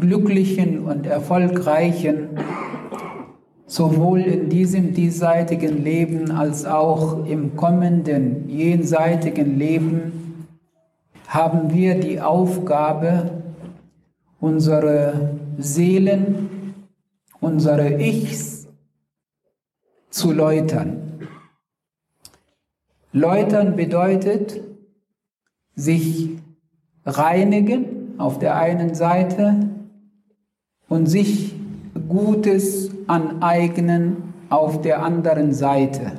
glücklichen und erfolgreichen, sowohl in diesem diesseitigen Leben als auch im kommenden jenseitigen Leben, haben wir die Aufgabe, unsere Seelen, unsere Ichs zu läutern. Läutern bedeutet, sich reinigen auf der einen Seite und sich Gutes aneignen auf der anderen Seite.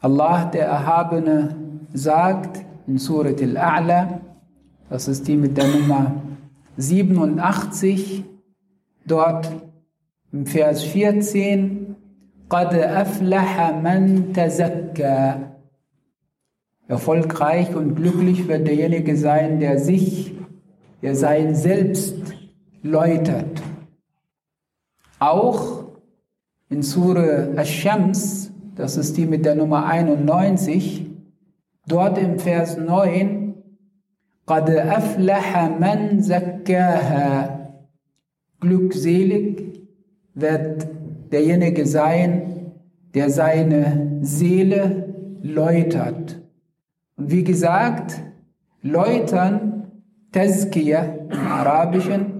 Allah, der Erhabene, sagt in Surat Al-A'la, das ist die mit der Nummer 87, dort im Vers 14, قَدْ أَفْلَحَ مَنْ تَزَكَّى Erfolgreich und glücklich wird derjenige sein, der sich, der sein Selbst läutert. Auch in Surah Ash-Shams, das ist die mit der Nummer 91, dort im Vers 9, قَدْ أَفْلَحَ مَنْ زَكَّاهَا Glückselig wird derjenige sein, der seine Seele läutert. Und wie gesagt, läutern, Tazkiyah im Arabischen,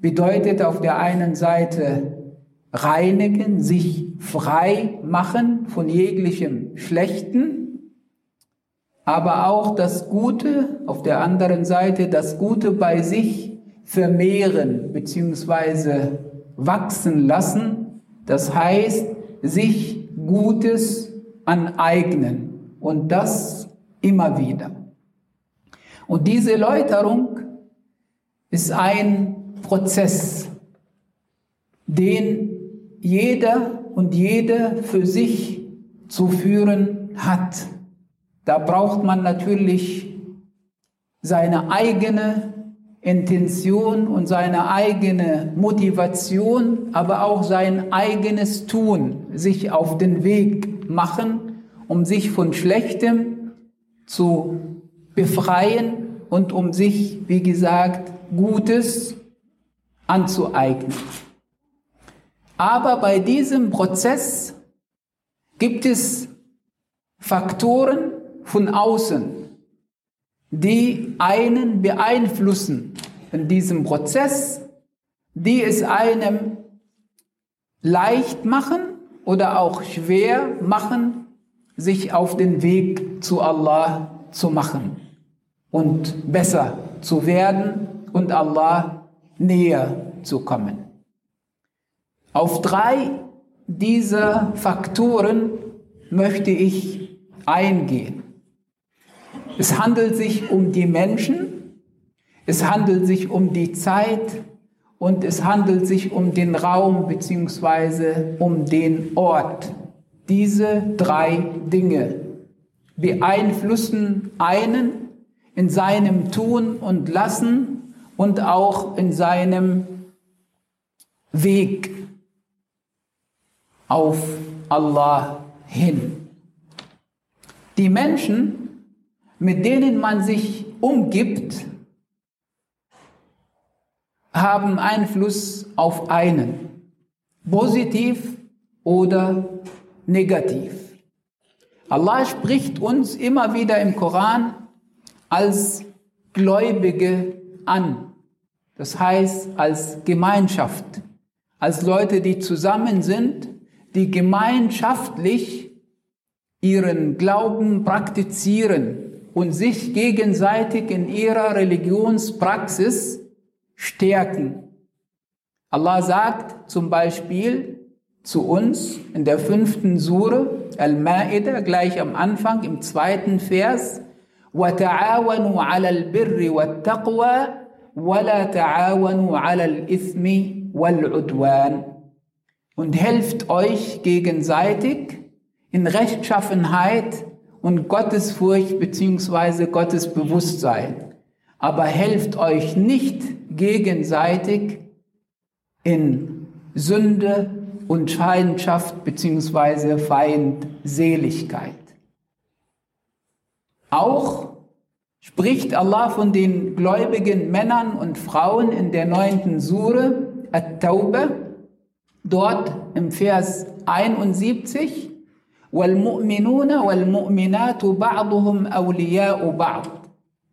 bedeutet auf der einen Seite reinigen, sich frei machen von jeglichem Schlechten, aber auch das Gute, auf der anderen Seite das Gute bei sich vermehren bzw. wachsen lassen. Das heißt, sich Gutes aneignen und das immer wieder. Und diese Läuterung ist ein Prozess, den jeder und jede für sich zu führen hat. Da braucht man natürlich seine eigene Intention und seine eigene Motivation, aber auch sein eigenes Tun, sich auf den Weg machen, um sich von Schlechtem zu befreien und um sich, wie gesagt, Gutes anzueignen. Aber bei diesem Prozess gibt es Faktoren von außen, die einen beeinflussen in diesem Prozess, die es einem leicht machen oder auch schwer machen, sich auf den Weg zu Allah zu machen und besser zu werden und Allah näher zu kommen. Auf drei dieser Faktoren möchte ich eingehen. Es handelt sich um die Menschen, es handelt sich um die Zeit und es handelt sich um den Raum bzw. um den Ort. Diese drei Dinge beeinflussen einen in seinem Tun und Lassen und auch in seinem Weg auf Allah hin. Die Menschen, mit denen man sich umgibt, haben Einfluss auf einen, positiv oder negativ. Allah spricht uns immer wieder im Koran als Gläubige an. Das heißt, als Gemeinschaft, als Leute, die zusammen sind, die gemeinschaftlich ihren Glauben praktizieren und sich gegenseitig in ihrer Religionspraxis stärken. Allah sagt zum Beispiel zu uns in der fünften Sure Al-Ma'idah, gleich am Anfang, im zweiten Vers, وَتَعَاوَنُوا عَلَى الْبِرِّ وَالتَّقْوَى ولا تعاونوا على الإثم والعدوان und helft euch gegenseitig in Rechtschaffenheit und Gottesfurcht beziehungsweise Gottesbewusstsein. Aber helft euch nicht gegenseitig in Sünde und Feindschaft beziehungsweise Feindseligkeit. Auch spricht Allah von den gläubigen Männern und Frauen in der neunten Sure At-Tawbah, dort im Vers 71, والمؤمنون والمؤمنات بعضهم أولياء بعض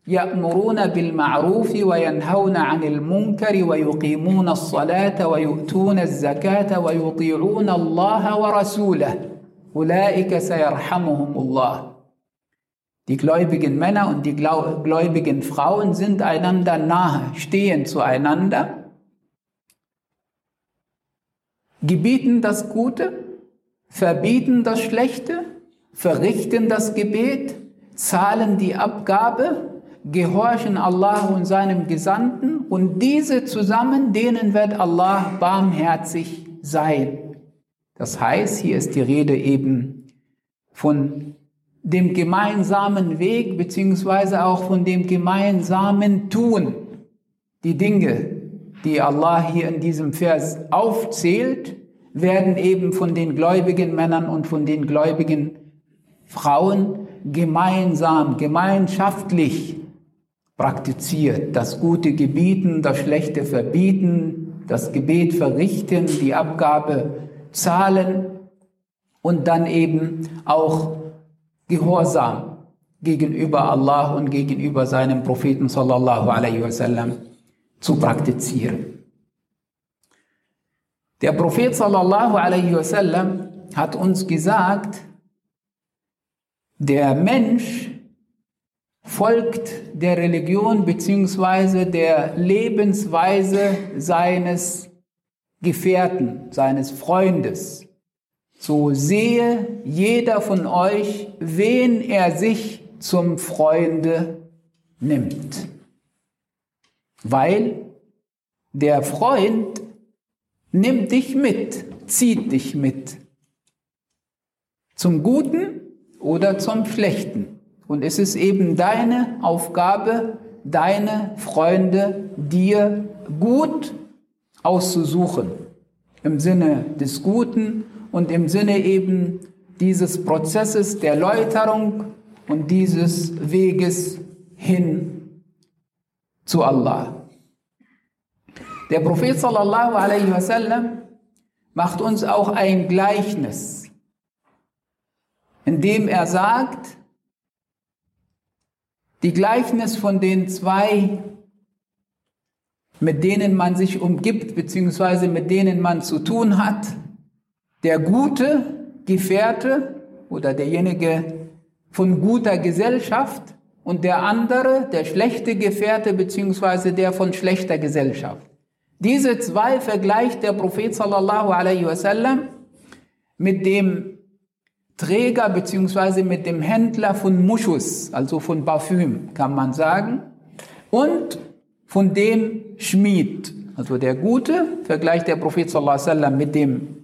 يأمرون بالمعروف وينهون عن المنكر ويقيمون الصلاة ويؤتون الزكاة ويطيعون الله ورسوله أولئك سيرحمهم الله Die gläubigen Männer und die gläubigen Frauen sind einander nahe, stehen zueinander, gebieten das Gute, verbieten das Schlechte, verrichten das Gebet, zahlen die Abgabe, gehorchen Allah und seinem Gesandten und diese zusammen, denen wird Allah barmherzig sein. Das heißt, hier ist die Rede eben von dem gemeinsamen Weg beziehungsweise auch von dem gemeinsamen Tun. Die Dinge, die Allah hier in diesem Vers aufzählt, werden eben von den gläubigen Männern und von den gläubigen Frauen gemeinsam, gemeinschaftlich praktiziert. Das Gute gebieten, das Schlechte verbieten, das Gebet verrichten, die Abgabe zahlen und dann eben auch Gehorsam gegenüber Allah und gegenüber seinem Propheten sallallahu alaihi wasallam zu praktizieren. Der Prophet sallallahu alaihi wasallam hat uns gesagt, der Mensch folgt der Religion bzw. der Lebensweise seines Gefährten, seines Freundes so sehe jeder von euch, wen er sich zum Freunde nimmt. Weil der Freund nimmt dich mit, zieht dich mit. Zum Guten oder zum Schlechten. Und es ist eben deine Aufgabe, deine Freunde dir gut auszusuchen. Im Sinne des Guten und im Sinne eben dieses Prozesses der Läuterung und dieses Weges hin zu Allah. Der Prophet sallallahu alaihi wasallam macht uns auch ein Gleichnis, in dem er sagt, die Gleichnis von den zwei, mit denen man sich umgibt, beziehungsweise mit denen man zu tun hat, der gute Gefährte oder derjenige von guter Gesellschaft und der andere, der schlechte Gefährte beziehungsweise der von schlechter Gesellschaft. Diese zwei vergleicht der Prophet sallallahu alaihi wasallam mit dem Träger beziehungsweise mit dem Händler von Muschus, also von Parfüm, kann man sagen, und von dem Schmied. Also der Gute vergleicht der Prophet sallallahu alaihi wasallam mit dem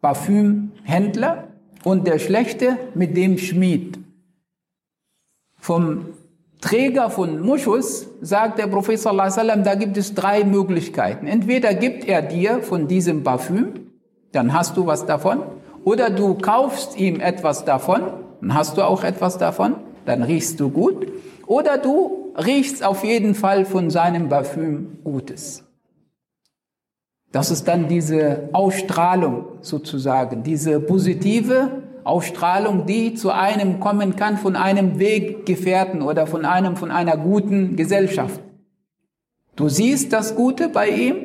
Parfümhändler und der Schlechte mit dem Schmied. Vom Träger von Muschus sagt der Prophet sallallahu alaihi wasallam, da gibt es drei Möglichkeiten. Entweder gibt er dir von diesem Parfüm, dann hast du was davon, oder du kaufst ihm etwas davon, dann hast du auch etwas davon, dann riechst du gut, oder du riechst auf jeden Fall von seinem Parfüm Gutes. Das ist dann diese Ausstrahlung sozusagen, diese positive Ausstrahlung, die zu einem kommen kann von einem Weggefährten oder von einem, von einer guten Gesellschaft. Du siehst das Gute bei ihm,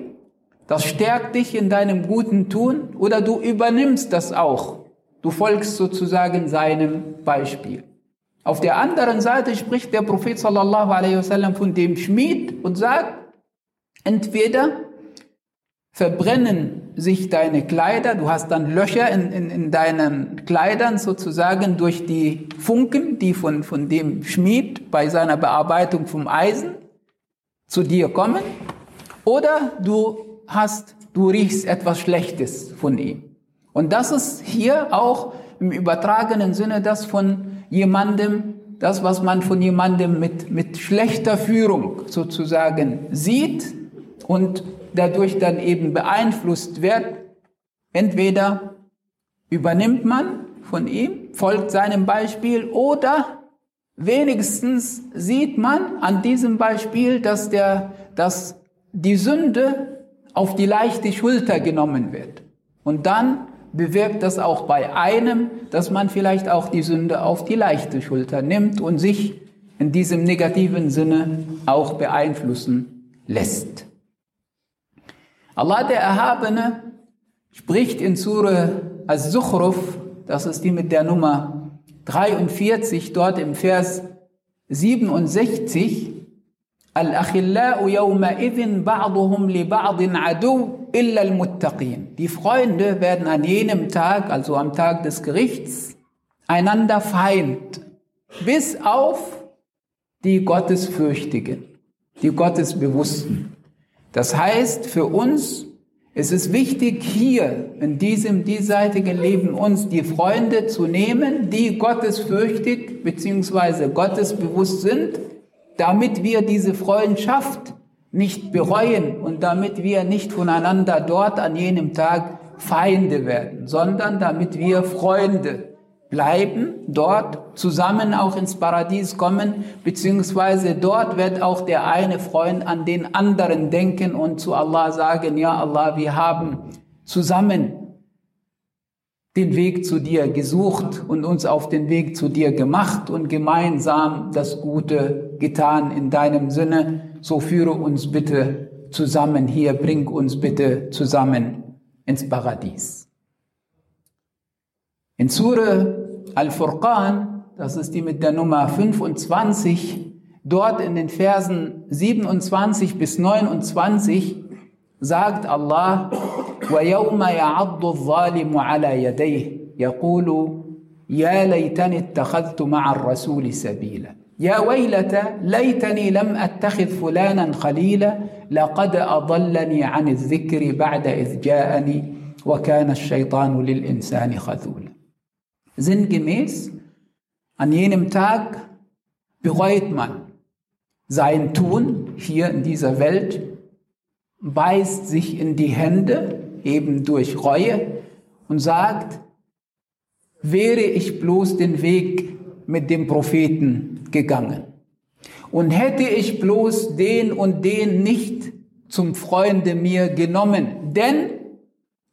das stärkt dich in deinem guten Tun oder du übernimmst das auch. Du folgst sozusagen seinem Beispiel. Auf der anderen Seite spricht der Prophet sallallahu alaihi wasallam von dem Schmied und sagt, entweder verbrennen sich deine Kleider, du hast dann Löcher in, in, in deinen Kleidern sozusagen durch die Funken, die von, von dem Schmied bei seiner Bearbeitung vom Eisen zu dir kommen oder du hast, du riechst etwas Schlechtes von ihm. Und das ist hier auch im übertragenen Sinne das von jemandem, das, was man von jemandem mit, mit schlechter Führung sozusagen sieht und dadurch dann eben beeinflusst wird. Entweder übernimmt man von ihm, folgt seinem Beispiel oder wenigstens sieht man an diesem Beispiel, dass, der, dass die Sünde auf die leichte Schulter genommen wird. Und dann bewirkt das auch bei einem, dass man vielleicht auch die Sünde auf die leichte Schulter nimmt und sich in diesem negativen Sinne auch beeinflussen lässt. Allah der Erhabene spricht in Surah As-Zukhruf, das ist die mit der Nummer 43, dort im Vers 67, Al-Achillau yawma'idhin ba'duhum li ba'din adu illa al-muttaqin. Die Freunde werden an jenem Tag, also am Tag des Gerichts, einander Feind, bis auf die Gottesfürchtigen, die Gottesbewussten. Das heißt für uns, es ist wichtig, hier in diesem diesseitigen Leben uns die Freunde zu nehmen, die gottesfürchtig bzw. gottesbewusst sind, damit wir diese Freundschaft nicht bereuen und damit wir nicht voneinander dort an jenem Tag Feinde werden, sondern damit wir Freunde bleiben, dort zusammen auch ins Paradies kommen, beziehungsweise dort wird auch der eine Freund an den anderen denken und zu Allah sagen, ja Allah, wir haben zusammen den Weg zu dir gesucht und uns auf den Weg zu dir gemacht und gemeinsam das Gute getan in deinem Sinne. So führe uns bitte zusammen hier, bring uns bitte zusammen ins Paradies. In Surah Al-Furqan, das ist die mit der Nummer 25, dort in den Versen 27 bis 29 sagt Allah, وَيَوْمَ يَعَضُّ الظَّالِمُ عَلَى يَدَيْهِ يَقُولُ يَا لَيْتَنِ اتَّخَذْتُ مَعَ الرَّسُولِ سَبِيلًا يا ويلتى ليتني لم أتخذ فلانا خليلا لقد أضلني عن الذكر بعد إذ جاءني وكان الشيطان للإنسان خذولا Sinngemäß, an jenem Tag bereut man sein Tun hier in dieser Welt, beißt sich in die Hände, eben durch Reue, und sagt, wäre ich bloß den Weg mit dem Propheten gegangen. Und hätte ich bloß den und den nicht zum Freunde mir genommen, denn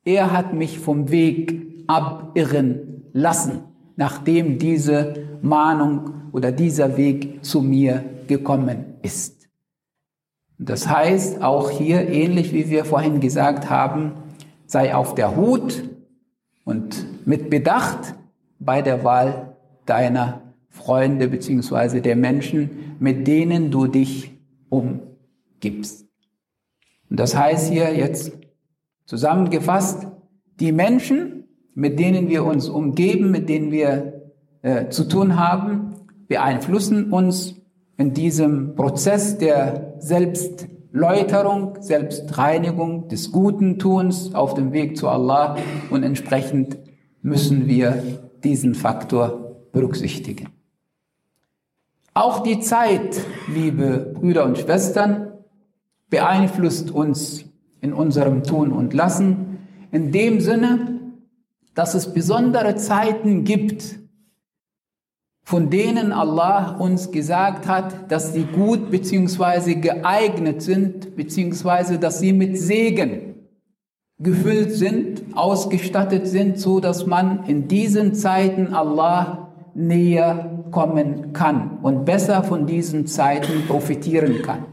er hat mich vom Weg abirren lassen, nachdem diese Mahnung oder dieser Weg zu mir gekommen ist. Das heißt, auch hier, ähnlich wie wir vorhin gesagt haben, sei auf der Hut und mit Bedacht bei der Wahl deiner Freunde beziehungsweise der Menschen, mit denen du dich umgibst. Und das heißt hier jetzt zusammengefasst, die Menschen, mit denen wir uns umgeben, mit denen wir äh, zu tun haben, beeinflussen uns in diesem Prozess der Selbstläuterung, Selbstreinigung, des guten Tuns auf dem Weg zu Allah und entsprechend müssen wir diesen Faktor berücksichtigen. Auch die Zeit, liebe Brüder und Schwestern, beeinflusst uns in unserem Tun und Lassen in dem Sinne, dass es besondere Zeiten gibt, von denen Allah uns gesagt hat, dass sie gut bzw. geeignet sind, bzw. dass sie mit Segen gefüllt sind, ausgestattet sind, so dass man in diesen Zeiten Allah näher kommen kann und besser von diesen Zeiten profitieren kann.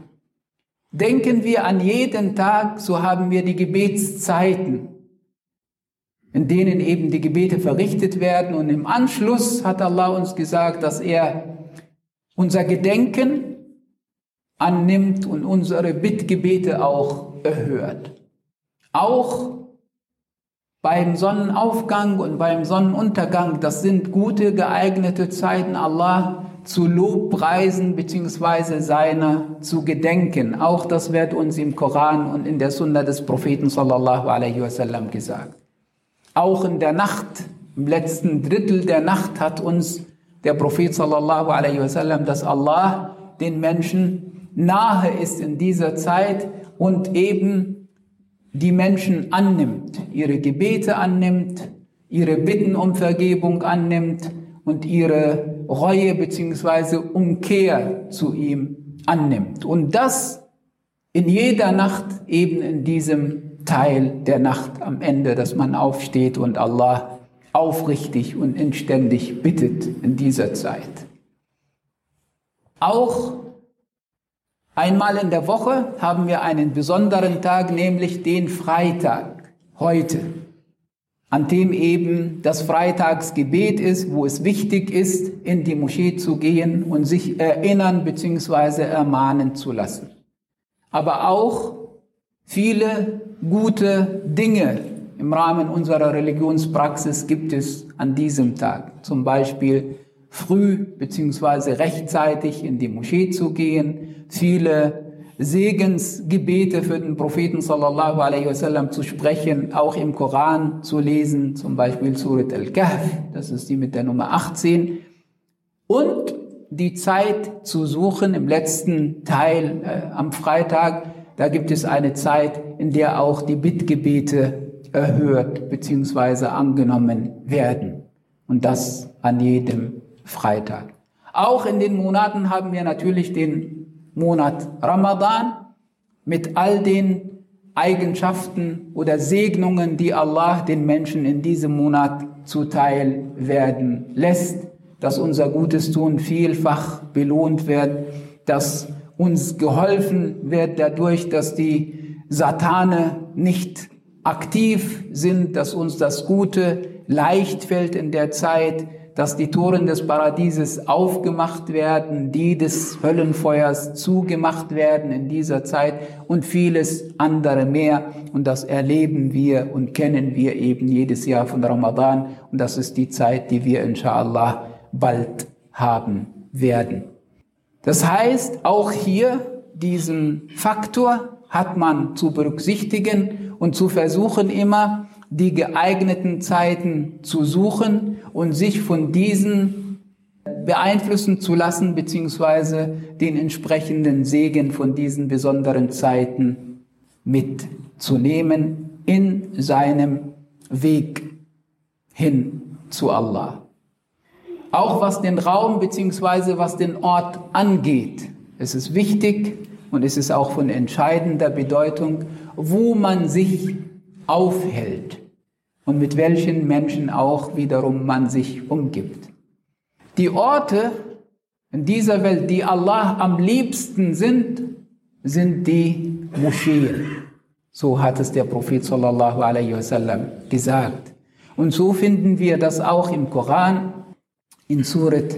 Denken wir an jeden Tag, so haben wir die Gebetszeiten in denen eben die Gebete verrichtet werden. Und im Anschluss hat Allah uns gesagt, dass er unser Gedenken annimmt und unsere Bittgebete auch erhört. Auch beim Sonnenaufgang und beim Sonnenuntergang, das sind gute, geeignete Zeiten, Allah zu Lobpreisen beziehungsweise seiner zu gedenken. Auch das wird uns im Koran und in der Sunna des Propheten sallallahu alaihi wasallam gesagt. Auch in der Nacht, im letzten Drittel der Nacht hat uns der Prophet sallallahu alaihi wasallam, dass Allah den Menschen nahe ist in dieser Zeit und eben die Menschen annimmt, ihre Gebete annimmt, ihre Bitten um Vergebung annimmt und ihre Reue beziehungsweise Umkehr zu ihm annimmt. Und das in jeder Nacht eben in diesem Teil der Nacht am Ende, dass man aufsteht und Allah aufrichtig und inständig bittet in dieser Zeit. Auch einmal in der Woche haben wir einen besonderen Tag, nämlich den Freitag, heute an dem eben das Freitagsgebet ist, wo es wichtig ist, in die Moschee zu gehen und sich erinnern bzw. ermahnen zu lassen. Aber auch viele gute Dinge im Rahmen unserer Religionspraxis gibt es an diesem Tag. Zum Beispiel früh bzw. rechtzeitig in die Moschee zu gehen, viele Segensgebete für den Propheten sallallahu alaihi wasallam zu sprechen, auch im Koran zu lesen, zum Beispiel Surat al-Kahf, das ist die mit der Nummer 18, und die Zeit zu suchen im letzten Teil äh, am Freitag, da gibt es eine Zeit, in der auch die Bittgebete erhört bzw. angenommen werden. Und das an jedem Freitag. Auch in den Monaten haben wir natürlich den Monat Ramadan mit all den Eigenschaften oder Segnungen, die Allah den Menschen in diesem Monat zuteil werden lässt, dass unser gutes Tun vielfach belohnt wird, dass uns geholfen wird dadurch, dass die Satane nicht aktiv sind, dass uns das Gute leicht fällt in der Zeit, dass die Toren des Paradieses aufgemacht werden, die des Höllenfeuers zugemacht werden in dieser Zeit und vieles andere mehr. Und das erleben wir und kennen wir eben jedes Jahr von Ramadan. Und das ist die Zeit, die wir inshallah bald haben werden. Das heißt, auch hier diesen Faktor hat man zu berücksichtigen und zu versuchen immer, die geeigneten Zeiten zu suchen und sich von diesen beeinflussen zu lassen, beziehungsweise den entsprechenden Segen von diesen besonderen Zeiten mitzunehmen in seinem Weg hin zu Allah. Auch was den Raum beziehungsweise was den Ort angeht, es ist wichtig und es ist auch von entscheidender Bedeutung, wo man sich aufhält und mit welchen Menschen auch wiederum man sich umgibt. Die Orte in dieser Welt, die Allah am liebsten sind, sind die Moscheen. So hat es der Prophet sallallahu alaihi wasallam gesagt. Und so finden wir das auch im Koran, in Surat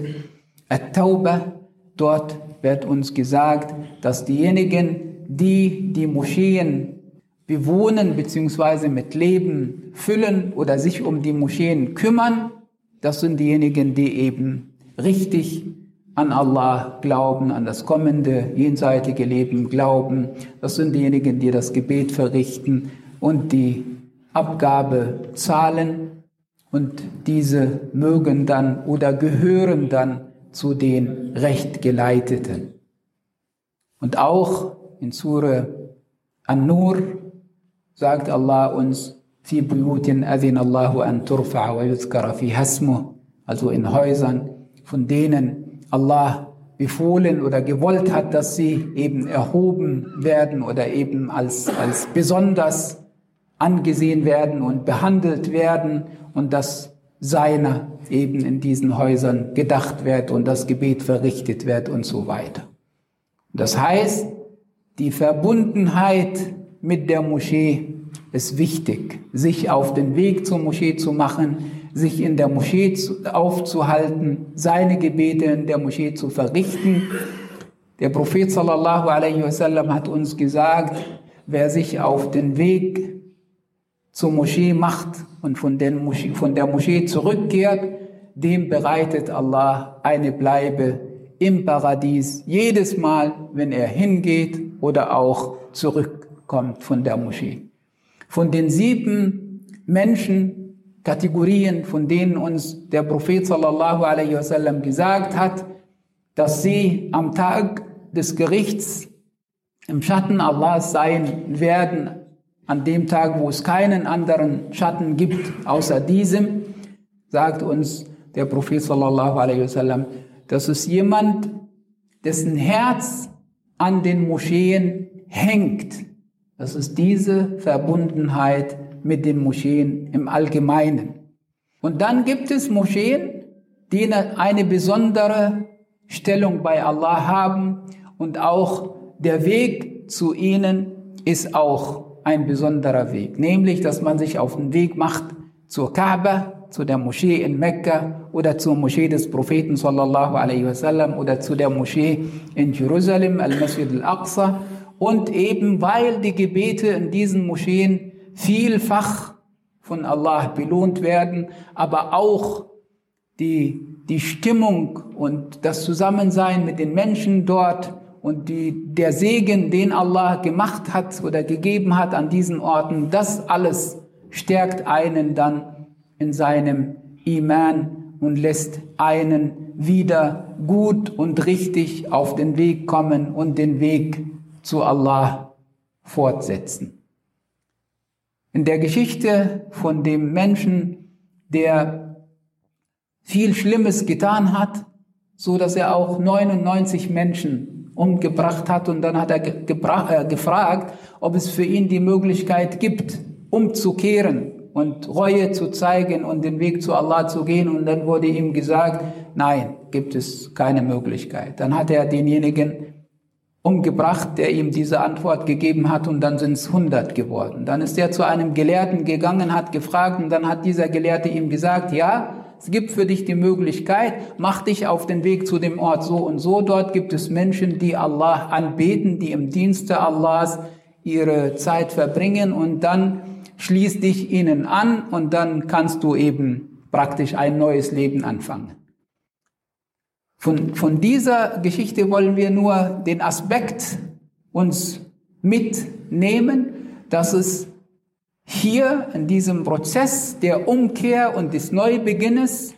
At-Tawbah. Dort wird uns gesagt, dass diejenigen, die die Moscheen bewohnen bzw. mit Leben füllen oder sich um die Moscheen kümmern, das sind diejenigen, die eben richtig an Allah glauben, an das kommende jenseitige Leben glauben. Das sind diejenigen, die das Gebet verrichten und die Abgabe zahlen. Und diese mögen dann oder gehören dann zu den Rechtgeleiteten. Und auch in Surah An-Nur sagt Allah uns, في بيوت أذن الله أن ترفع ويذكر فيها اسمه, also in Häusern, von denen Allah befohlen oder gewollt hat, dass sie eben erhoben werden oder eben als, als besonders angesehen werden und behandelt werden und dass seiner eben in diesen Häusern gedacht wird und das Gebet verrichtet wird und so weiter. Das heißt, die Verbundenheit mit der Moschee ist wichtig, sich auf den Weg zur Moschee zu machen, sich in der Moschee aufzuhalten, seine Gebete in der Moschee zu verrichten. Der Prophet sallallahu alaihi wasallam hat uns gesagt, wer sich auf den Weg zur Moschee macht und von, Moschee, von der Moschee zurückkehrt, dem bereitet Allah eine Bleibe im Paradies jedes Mal, wenn er hingeht oder auch zurückkommt von der Moschee. Von den sieben Menschenkategorien, von denen uns der Prophet sallallahu alaihi wasallam gesagt hat, dass sie am Tag des Gerichts im Schatten Allahs sein werden, an dem Tag, wo es keinen anderen Schatten gibt außer diesem, sagt uns der Prophet sallallahu alaihi wasallam, dass es jemand, dessen Herz an den Moscheen hängt. Das ist diese Verbundenheit mit den Moscheen im Allgemeinen. Und dann gibt es Moscheen, die eine besondere Stellung bei Allah haben und auch der Weg zu ihnen ist auch ein besonderer Weg, nämlich dass man sich auf den Weg macht zur Kaaba, zu der Moschee in Mekka oder zur Moschee des Propheten sallallahu alaihi wasallam oder zu der Moschee in Jerusalem, Al-Masjid al-Aqsa. Und eben weil die Gebete in diesen Moscheen vielfach von Allah belohnt werden, aber auch die, die Stimmung und das Zusammensein mit den Menschen dort und die, der Segen, den Allah gemacht hat oder gegeben hat an diesen Orten, das alles stärkt einen dann in seinem Iman und lässt einen wieder gut und richtig auf den Weg kommen und den Weg zu Allah fortsetzen. In der Geschichte von dem Menschen, der viel Schlimmes getan hat, so dass er auch 99 Menschen umgebracht hat und dann hat er äh, gefragt, ob es für ihn die Möglichkeit gibt, umzukehren und Reue zu zeigen und den Weg zu Allah zu gehen. Und dann wurde ihm gesagt, nein, gibt es keine Möglichkeit. Dann hat er denjenigen umgebracht, der ihm diese Antwort gegeben hat und dann sind es 100 geworden. Dann ist er zu einem Gelehrten gegangen, hat gefragt und dann hat dieser Gelehrte ihm gesagt, ja, es gibt für dich die Möglichkeit, mach dich auf den Weg zu dem Ort so und so. Dort gibt es Menschen, die Allah anbeten, die im Dienste Allahs ihre Zeit verbringen und dann schließ dich ihnen an und dann kannst du eben praktisch ein neues Leben anfangen. Von, von dieser Geschichte wollen wir nur den Aspekt uns mitnehmen, dass es hier in diesem Prozess der Umkehr und des Neubeginnes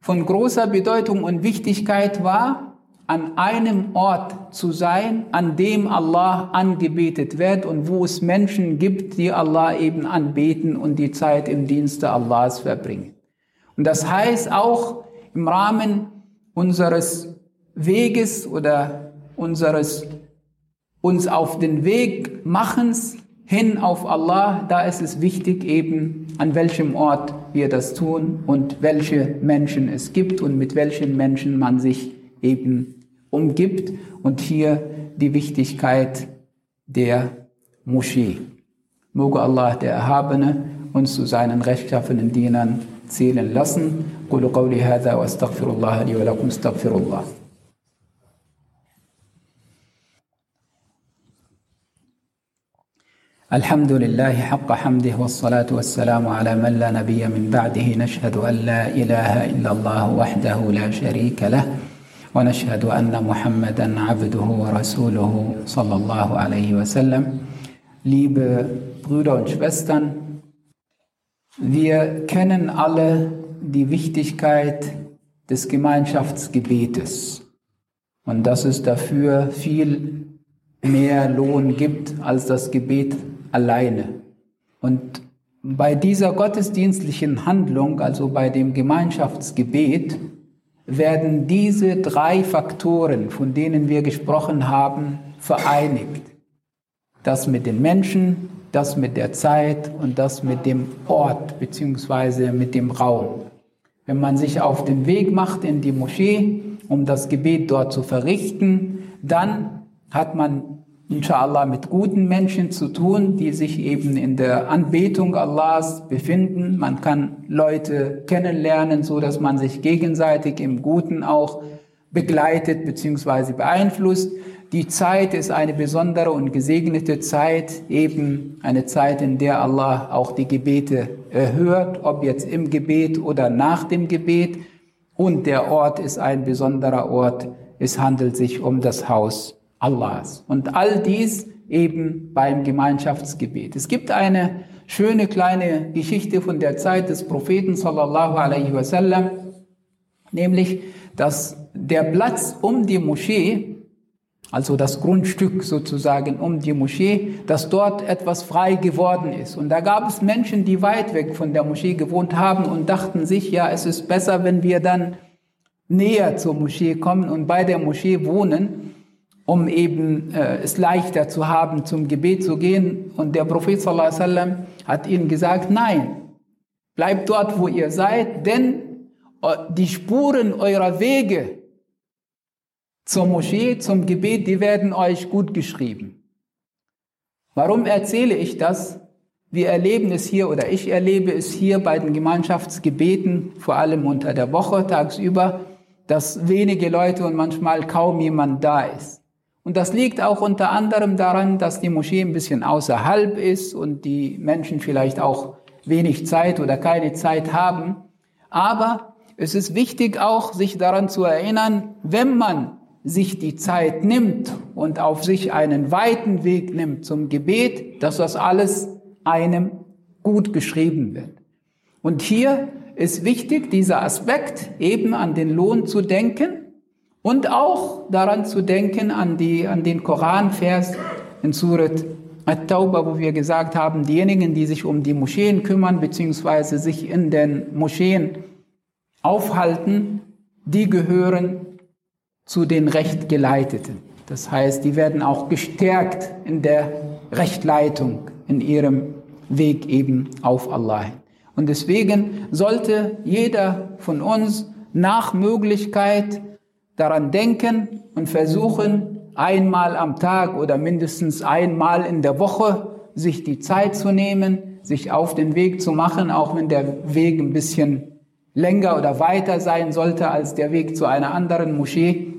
von großer Bedeutung und Wichtigkeit war, an einem Ort zu sein, an dem Allah angebetet wird und wo es Menschen gibt, die Allah eben anbeten und die Zeit im Dienste Allahs verbringen. Und das heißt auch im Rahmen unseres Weges oder unseres uns auf den Weg machens hin auf Allah, da ist es wichtig eben, an welchem Ort wir das tun und welche Menschen es gibt und mit welchen Menschen man sich eben umgibt und hier die Wichtigkeit der Moschee. Möge Allah, der Erhabene, uns zu seinen rechtschaffenen Dienern zählen lassen. قولوا قولي هذا واستغفر الله لي ولكم استغفر الله الحمد لله حق حمده والصلاة والسلام على من لا نبي من بعده نشهد أن لا إله إلا الله وحده لا شريك له ونشهد أن محمدا عبده ورسوله صلى الله عليه وسلم Liebe Brüder und Schwestern, wir kennen alle die Wichtigkeit des Gemeinschaftsgebetes und dass es dafür viel mehr Lohn gibt als das Gebet alleine. Und bei dieser gottesdienstlichen Handlung, also bei dem Gemeinschaftsgebet, werden diese drei Faktoren, von denen wir gesprochen haben, vereinigt. Das mit den Menschen, das mit der Zeit und das mit dem Ort bzw. mit dem Raum. Wenn man sich auf den Weg macht in die Moschee, um das Gebet dort zu verrichten, dann hat man inshallah mit guten Menschen zu tun, die sich eben in der Anbetung Allahs befinden. Man kann Leute kennenlernen, so dass man sich gegenseitig im Guten auch begleitet bzw. beeinflusst. Die Zeit ist eine besondere und gesegnete Zeit, eben eine Zeit, in der Allah auch die Gebete erhört, ob jetzt im Gebet oder nach dem Gebet. Und der Ort ist ein besonderer Ort, es handelt sich um das Haus Allahs. Und all dies eben beim Gemeinschaftsgebet. Es gibt eine schöne kleine Geschichte von der Zeit des Propheten sallallahu alaihi wasallam, nämlich, dass der Platz um die Moschee also das Grundstück sozusagen um die Moschee, dass dort etwas frei geworden ist. Und da gab es Menschen, die weit weg von der Moschee gewohnt haben und dachten sich, ja, es ist besser, wenn wir dann näher zur Moschee kommen und bei der Moschee wohnen, um eben äh, es leichter zu haben, zum Gebet zu gehen. Und der Prophet sallallahu alaihi wasallam hat ihnen gesagt, nein, bleibt dort, wo ihr seid, denn äh, die Spuren eurer Wege zur Moschee, zum Gebet, die werden euch gut geschrieben. Warum erzähle ich das? Wir erleben es hier oder ich erlebe es hier bei den Gemeinschaftsgebeten, vor allem unter der Woche tagsüber, dass wenige Leute und manchmal kaum jemand da ist. Und das liegt auch unter anderem daran, dass die Moschee ein bisschen außerhalb ist und die Menschen vielleicht auch wenig Zeit oder keine Zeit haben. Aber es ist wichtig auch, sich daran zu erinnern, wenn man sich die Zeit nimmt und auf sich einen weiten Weg nimmt zum Gebet, dass das alles einem gut geschrieben wird. Und hier ist wichtig, dieser Aspekt eben an den Lohn zu denken und auch daran zu denken, an, die, an den Koranvers in Surat At-Tauba, wo wir gesagt haben, diejenigen, die sich um die Moscheen kümmern, beziehungsweise sich in den Moscheen aufhalten, die gehören zu den Rechtgeleiteten. Das heißt, die werden auch gestärkt in der Rechtleitung, in ihrem Weg eben auf Allah. Und deswegen sollte jeder von uns nach Möglichkeit daran denken und versuchen, einmal am Tag oder mindestens einmal in der Woche sich die Zeit zu nehmen, sich auf den Weg zu machen, auch wenn der Weg ein bisschen länger oder weiter sein sollte als der Weg zu einer anderen Moschee,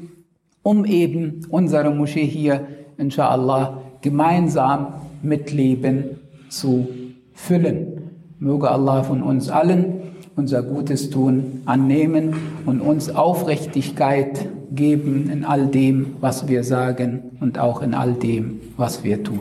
um eben unsere Moschee hier, inshallah, gemeinsam mit Leben zu füllen. Möge Allah von uns allen unser Gutes tun annehmen und uns Aufrichtigkeit geben in all dem, was wir sagen und auch in all dem, was wir tun.